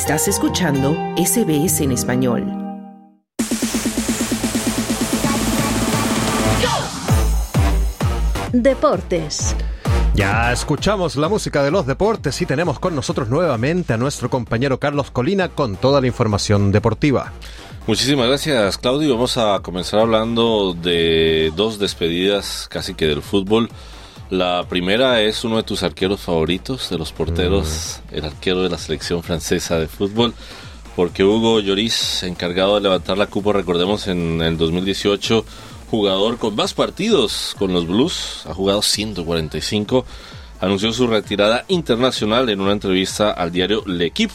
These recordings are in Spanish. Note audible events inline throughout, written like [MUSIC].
Estás escuchando SBS en español. Deportes. Ya escuchamos la música de los deportes y tenemos con nosotros nuevamente a nuestro compañero Carlos Colina con toda la información deportiva. Muchísimas gracias Claudio. Vamos a comenzar hablando de dos despedidas casi que del fútbol. La primera es uno de tus arqueros favoritos, de los porteros, mm. el arquero de la selección francesa de fútbol, porque Hugo Lloris, encargado de levantar la cupa, recordemos en el 2018, jugador con más partidos con los Blues, ha jugado 145, anunció su retirada internacional en una entrevista al diario L'Equipe.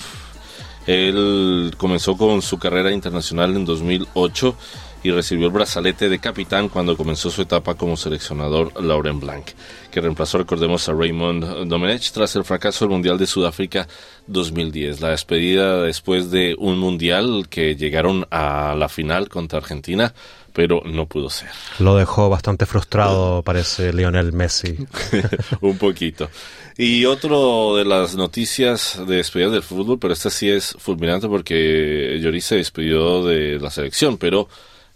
Él comenzó con su carrera internacional en 2008 y recibió el brazalete de capitán cuando comenzó su etapa como seleccionador Lauren Blanc, que reemplazó, recordemos, a Raymond Domenech tras el fracaso del Mundial de Sudáfrica 2010. La despedida después de un Mundial que llegaron a la final contra Argentina, pero no pudo ser. Lo dejó bastante frustrado, [LAUGHS] parece Lionel Messi. [LAUGHS] un poquito. Y otro de las noticias de despedida del fútbol, pero esta sí es fulminante porque Lloris se despidió de la selección, pero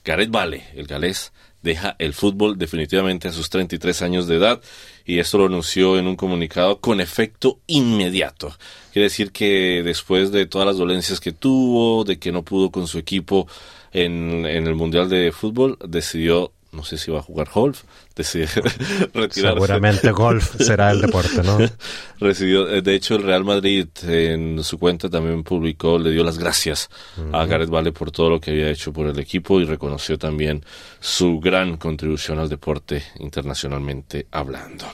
Gareth Bale, el galés, deja el fútbol definitivamente a sus 33 años de edad y esto lo anunció en un comunicado con efecto inmediato. Quiere decir que después de todas las dolencias que tuvo, de que no pudo con su equipo en, en el Mundial de Fútbol, decidió no sé si va a jugar golf, decidió [LAUGHS] retirarse. Seguramente golf será el deporte, ¿no? [LAUGHS] Recibió, eh, de hecho, el Real Madrid en su cuenta también publicó, le dio las gracias a Gareth Bale por todo lo que había hecho por el equipo y reconoció también su gran contribución al deporte internacionalmente hablando.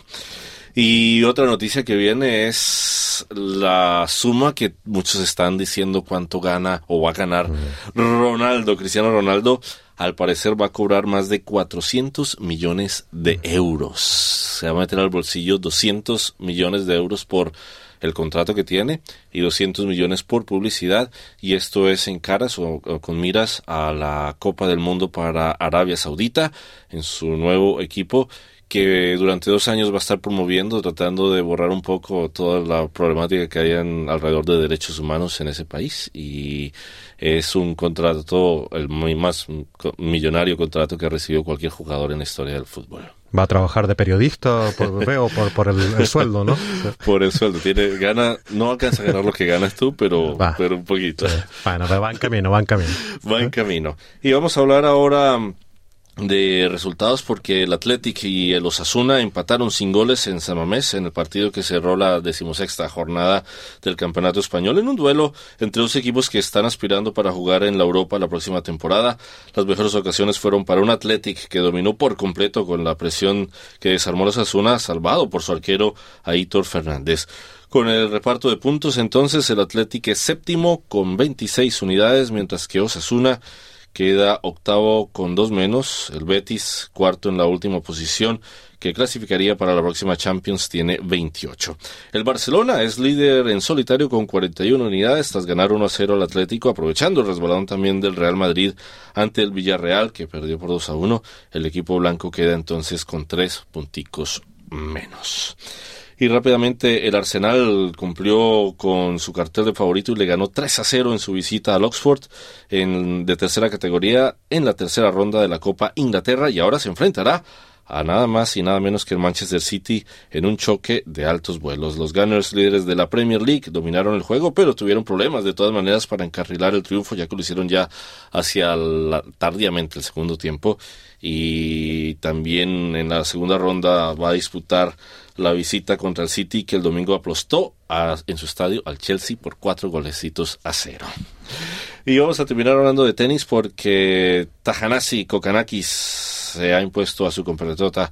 Y otra noticia que viene es la suma que muchos están diciendo cuánto gana o va a ganar Ronaldo, Cristiano Ronaldo. Al parecer va a cobrar más de 400 millones de euros. Se va a meter al bolsillo 200 millones de euros por el contrato que tiene y 200 millones por publicidad. Y esto es en caras o, con miras a la Copa del Mundo para Arabia Saudita en su nuevo equipo que durante dos años va a estar promoviendo, tratando de borrar un poco toda la problemática que hay alrededor de derechos humanos en ese país. Y es un contrato, el más millonario contrato que ha recibido cualquier jugador en la historia del fútbol. Va a trabajar de periodista, por, [LAUGHS] veo, por, por el, sueldo, ¿no? por el sueldo. Tiene, gana, no alcanza a ganar lo que ganas tú, pero, [LAUGHS] pero un poquito. Bueno, va en camino, va en camino. Va en camino. Y vamos a hablar ahora de resultados porque el Athletic y el Osasuna empataron sin goles en Samamés en el partido que cerró la decimosexta jornada del Campeonato Español en un duelo entre dos equipos que están aspirando para jugar en la Europa la próxima temporada. Las mejores ocasiones fueron para un Athletic que dominó por completo con la presión que desarmó el Osasuna, salvado por su arquero Aitor Fernández. Con el reparto de puntos entonces el Athletic es séptimo con 26 unidades mientras que Osasuna queda octavo con dos menos. El Betis, cuarto en la última posición, que clasificaría para la próxima Champions, tiene 28. El Barcelona es líder en solitario con 41 unidades tras ganar 1 a 0 al Atlético, aprovechando el resbalón también del Real Madrid ante el Villarreal, que perdió por 2 a 1. El equipo blanco queda entonces con tres punticos menos. Y rápidamente el Arsenal cumplió con su cartel de favorito y le ganó 3 a 0 en su visita al Oxford en, de tercera categoría en la tercera ronda de la Copa Inglaterra y ahora se enfrentará a nada más y nada menos que el Manchester City en un choque de altos vuelos. Los Gunners, líderes de la Premier League, dominaron el juego, pero tuvieron problemas de todas maneras para encarrilar el triunfo, ya que lo hicieron ya hacia la, tardíamente el segundo tiempo. Y también en la segunda ronda va a disputar la visita contra el City que el domingo aplastó en su estadio al Chelsea por cuatro golecitos a cero. Y vamos a terminar hablando de tenis porque Tajanasi Kokanakis se ha impuesto a su compatriota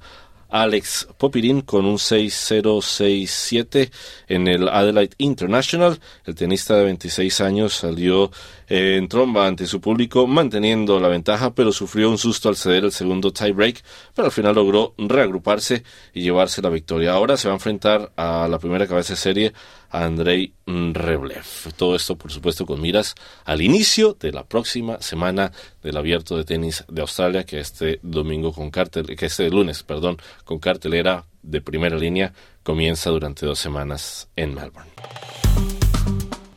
Alex Popirin con un 6-0-6-7 en el Adelaide International. El tenista de 26 años salió en tromba ante su público, manteniendo la ventaja, pero sufrió un susto al ceder el segundo tiebreak, pero al final logró reagruparse y llevarse la victoria. Ahora se va a enfrentar a la primera cabeza de serie a Andrei Reblev. Todo esto, por supuesto, con miras al inicio de la próxima semana del Abierto de Tenis de Australia, que este domingo con cartel, que este lunes, perdón, con cartelera de primera línea comienza durante dos semanas en Melbourne.